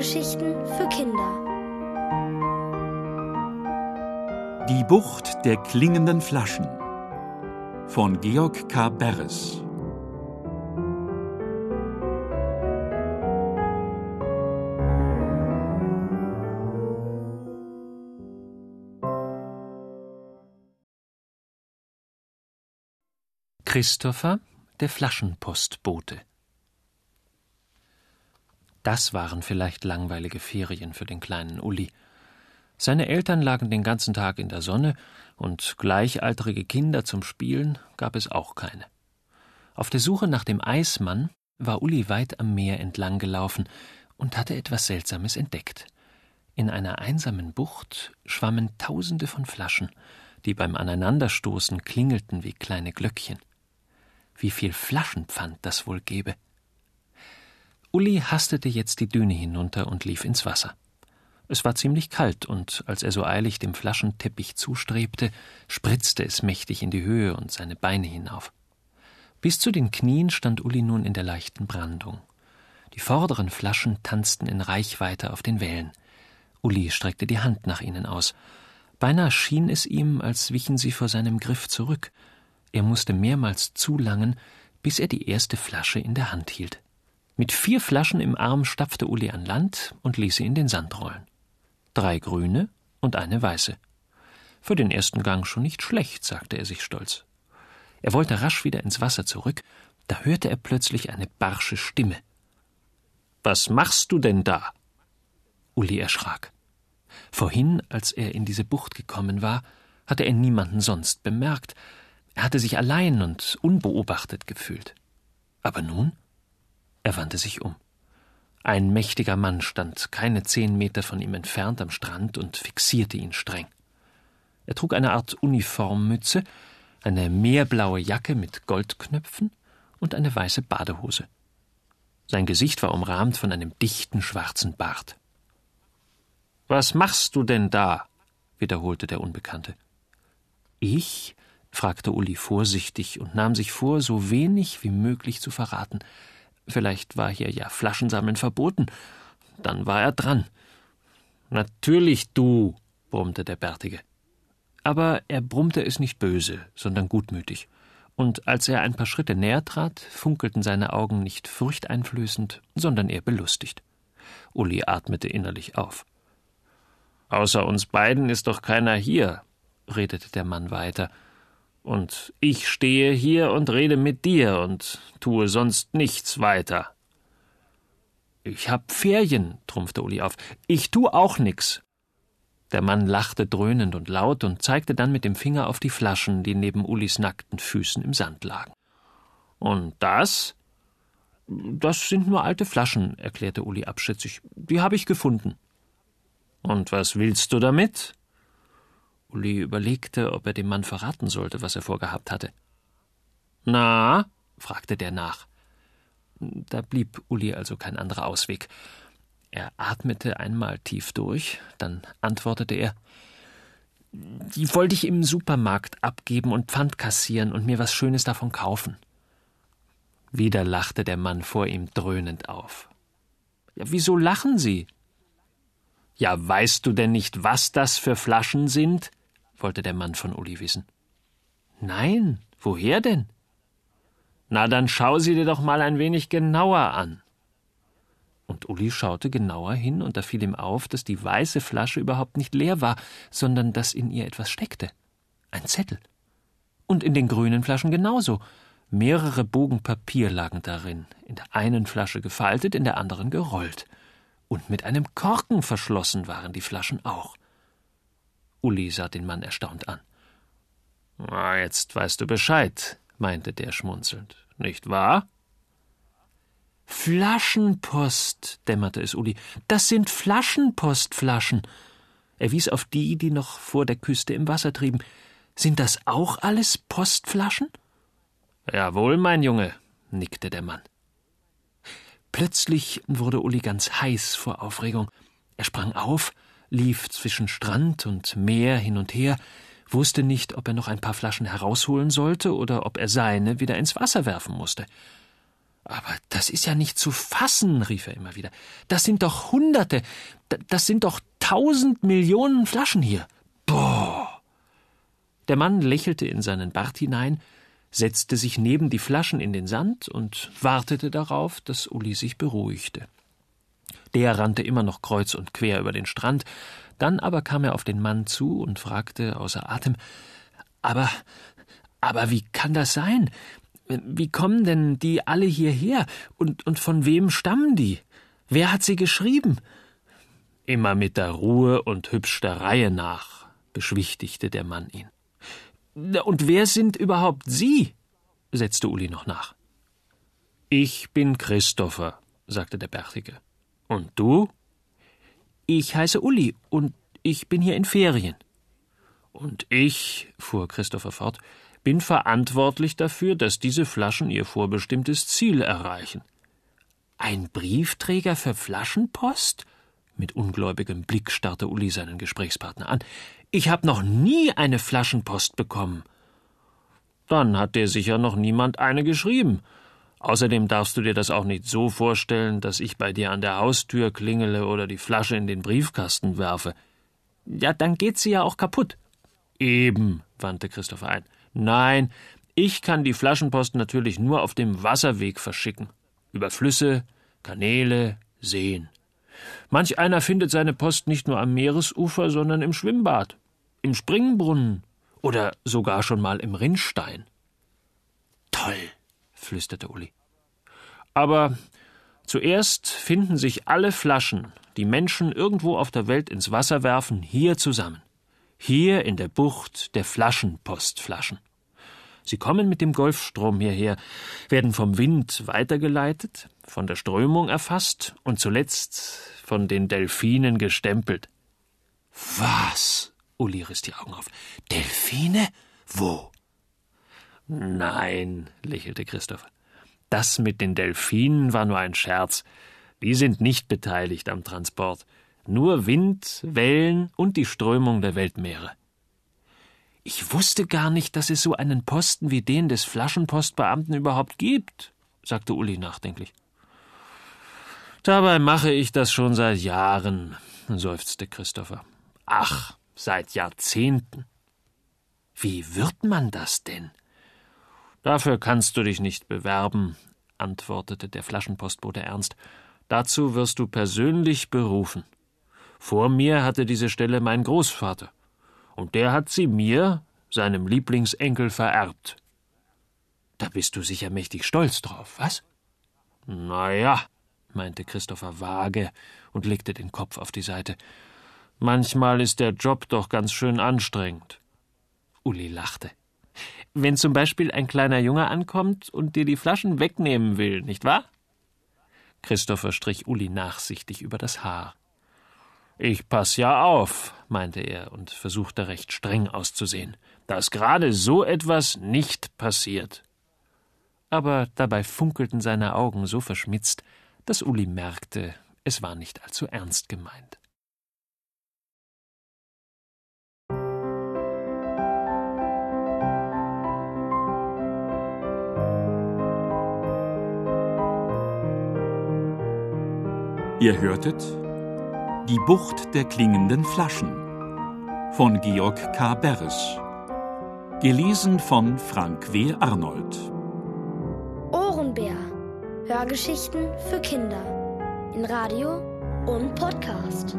Hörgeschichten für Kinder. Die Bucht der klingenden Flaschen von Georg K. Beres. Christopher, der Flaschenpostbote. Das waren vielleicht langweilige Ferien für den kleinen Uli. Seine Eltern lagen den ganzen Tag in der Sonne, und gleichaltrige Kinder zum Spielen gab es auch keine. Auf der Suche nach dem Eismann war Uli weit am Meer entlang gelaufen und hatte etwas Seltsames entdeckt. In einer einsamen Bucht schwammen Tausende von Flaschen, die beim Aneinanderstoßen klingelten wie kleine Glöckchen wie viel Flaschenpfand das wohl gebe. Uli hastete jetzt die Düne hinunter und lief ins Wasser. Es war ziemlich kalt, und als er so eilig dem Flaschenteppich zustrebte, spritzte es mächtig in die Höhe und seine Beine hinauf. Bis zu den Knien stand Uli nun in der leichten Brandung. Die vorderen Flaschen tanzten in Reichweite auf den Wellen. Uli streckte die Hand nach ihnen aus. Beinahe schien es ihm, als wichen sie vor seinem Griff zurück, er musste mehrmals zulangen, bis er die erste Flasche in der Hand hielt. Mit vier Flaschen im Arm stapfte Uli an Land und ließ sie in den Sand rollen. Drei grüne und eine weiße. Für den ersten Gang schon nicht schlecht, sagte er sich stolz. Er wollte rasch wieder ins Wasser zurück, da hörte er plötzlich eine barsche Stimme. Was machst du denn da? Uli erschrak. Vorhin, als er in diese Bucht gekommen war, hatte er niemanden sonst bemerkt, er hatte sich allein und unbeobachtet gefühlt. Aber nun? Er wandte sich um. Ein mächtiger Mann stand keine zehn Meter von ihm entfernt am Strand und fixierte ihn streng. Er trug eine Art Uniformmütze, eine meerblaue Jacke mit Goldknöpfen und eine weiße Badehose. Sein Gesicht war umrahmt von einem dichten schwarzen Bart. Was machst du denn da? wiederholte der Unbekannte. Ich? fragte Uli vorsichtig und nahm sich vor, so wenig wie möglich zu verraten. Vielleicht war hier ja Flaschensammeln verboten. Dann war er dran. Natürlich du, brummte der Bärtige. Aber er brummte es nicht böse, sondern gutmütig. Und als er ein paar Schritte näher trat, funkelten seine Augen nicht furchteinflößend, sondern eher belustigt. Uli atmete innerlich auf. Außer uns beiden ist doch keiner hier, redete der Mann weiter und ich stehe hier und rede mit dir und tue sonst nichts weiter. Ich hab Ferien, trumpfte Uli auf. Ich tu auch nix. Der Mann lachte dröhnend und laut und zeigte dann mit dem Finger auf die Flaschen, die neben Ulis nackten Füßen im Sand lagen. Und das? Das sind nur alte Flaschen, erklärte Uli abschätzig. Die habe ich gefunden. Und was willst du damit? Uli überlegte, ob er dem Mann verraten sollte, was er vorgehabt hatte. Na? fragte der nach. Da blieb Uli also kein anderer Ausweg. Er atmete einmal tief durch, dann antwortete er Die wollte ich im Supermarkt abgeben und Pfand kassieren und mir was Schönes davon kaufen. Wieder lachte der Mann vor ihm dröhnend auf. Ja, wieso lachen Sie? Ja, weißt du denn nicht, was das für Flaschen sind? Wollte der Mann von Uli wissen. Nein, woher denn? Na, dann schau sie dir doch mal ein wenig genauer an. Und Uli schaute genauer hin, und da fiel ihm auf, dass die weiße Flasche überhaupt nicht leer war, sondern dass in ihr etwas steckte. Ein Zettel. Und in den grünen Flaschen genauso. Mehrere Bogen Papier lagen darin, in der einen Flasche gefaltet, in der anderen gerollt. Und mit einem Korken verschlossen waren die Flaschen auch. Uli sah den Mann erstaunt an. Jetzt weißt du Bescheid, meinte der schmunzelnd. Nicht wahr? Flaschenpost, dämmerte es Uli. Das sind Flaschenpostflaschen. Er wies auf die, die noch vor der Küste im Wasser trieben. Sind das auch alles Postflaschen? Jawohl, mein Junge, nickte der Mann. Plötzlich wurde Uli ganz heiß vor Aufregung. Er sprang auf, lief zwischen Strand und Meer hin und her, wusste nicht, ob er noch ein paar Flaschen herausholen sollte oder ob er seine wieder ins Wasser werfen musste. Aber das ist ja nicht zu fassen, rief er immer wieder. Das sind doch Hunderte, das sind doch tausend Millionen Flaschen hier. Boah. Der Mann lächelte in seinen Bart hinein, setzte sich neben die Flaschen in den Sand und wartete darauf, dass Uli sich beruhigte. Der rannte immer noch kreuz und quer über den Strand, dann aber kam er auf den Mann zu und fragte außer Atem Aber aber wie kann das sein? Wie kommen denn die alle hierher? Und, und von wem stammen die? Wer hat sie geschrieben? Immer mit der Ruhe und hübsch der Reihe nach, beschwichtigte der Mann ihn. Und wer sind überhaupt Sie? setzte Uli noch nach. Ich bin Christopher, sagte der Bärtige. Und du? Ich heiße Uli und ich bin hier in Ferien. Und ich, fuhr Christopher fort, bin verantwortlich dafür, dass diese Flaschen ihr vorbestimmtes Ziel erreichen. Ein Briefträger für Flaschenpost? Mit ungläubigem Blick starrte Uli seinen Gesprächspartner an. Ich habe noch nie eine Flaschenpost bekommen. Dann hat dir sicher noch niemand eine geschrieben. Außerdem darfst du dir das auch nicht so vorstellen, dass ich bei dir an der Haustür klingele oder die Flasche in den Briefkasten werfe. Ja, dann geht sie ja auch kaputt. Eben, wandte Christopher ein. Nein, ich kann die Flaschenpost natürlich nur auf dem Wasserweg verschicken. Über Flüsse, Kanäle, Seen. Manch einer findet seine Post nicht nur am Meeresufer, sondern im Schwimmbad, im Springbrunnen oder sogar schon mal im Rinnstein. Toll, flüsterte Uli. Aber zuerst finden sich alle Flaschen, die Menschen irgendwo auf der Welt ins Wasser werfen, hier zusammen. Hier in der Bucht der Flaschenpostflaschen. Sie kommen mit dem Golfstrom hierher, werden vom Wind weitergeleitet, von der Strömung erfasst und zuletzt von den Delfinen gestempelt. Was? Uli riss die Augen auf. Delfine? Wo? Nein, lächelte Christoph. Das mit den Delfinen war nur ein Scherz. Die sind nicht beteiligt am Transport. Nur Wind, Wellen und die Strömung der Weltmeere. Ich wusste gar nicht, dass es so einen Posten wie den des Flaschenpostbeamten überhaupt gibt, sagte Uli nachdenklich. Dabei mache ich das schon seit Jahren, seufzte Christopher. Ach, seit Jahrzehnten. Wie wird man das denn? Dafür kannst du dich nicht bewerben, antwortete der Flaschenpostbote ernst. Dazu wirst du persönlich berufen. Vor mir hatte diese Stelle mein Großvater, und der hat sie mir, seinem Lieblingsenkel, vererbt. Da bist du sicher mächtig stolz drauf, was? Na ja, meinte Christopher vage und legte den Kopf auf die Seite. Manchmal ist der Job doch ganz schön anstrengend. Uli lachte. Wenn zum Beispiel ein kleiner Junge ankommt und dir die Flaschen wegnehmen will, nicht wahr? Christopher strich Uli nachsichtig über das Haar. Ich pass ja auf, meinte er und versuchte recht streng auszusehen, dass gerade so etwas nicht passiert. Aber dabei funkelten seine Augen so verschmitzt, dass Uli merkte, es war nicht allzu ernst gemeint. Ihr hörtet die Bucht der klingenden Flaschen von Georg K. Beres. Gelesen von Frank W. Arnold. Ohrenbär. Hörgeschichten für Kinder. In Radio und Podcast.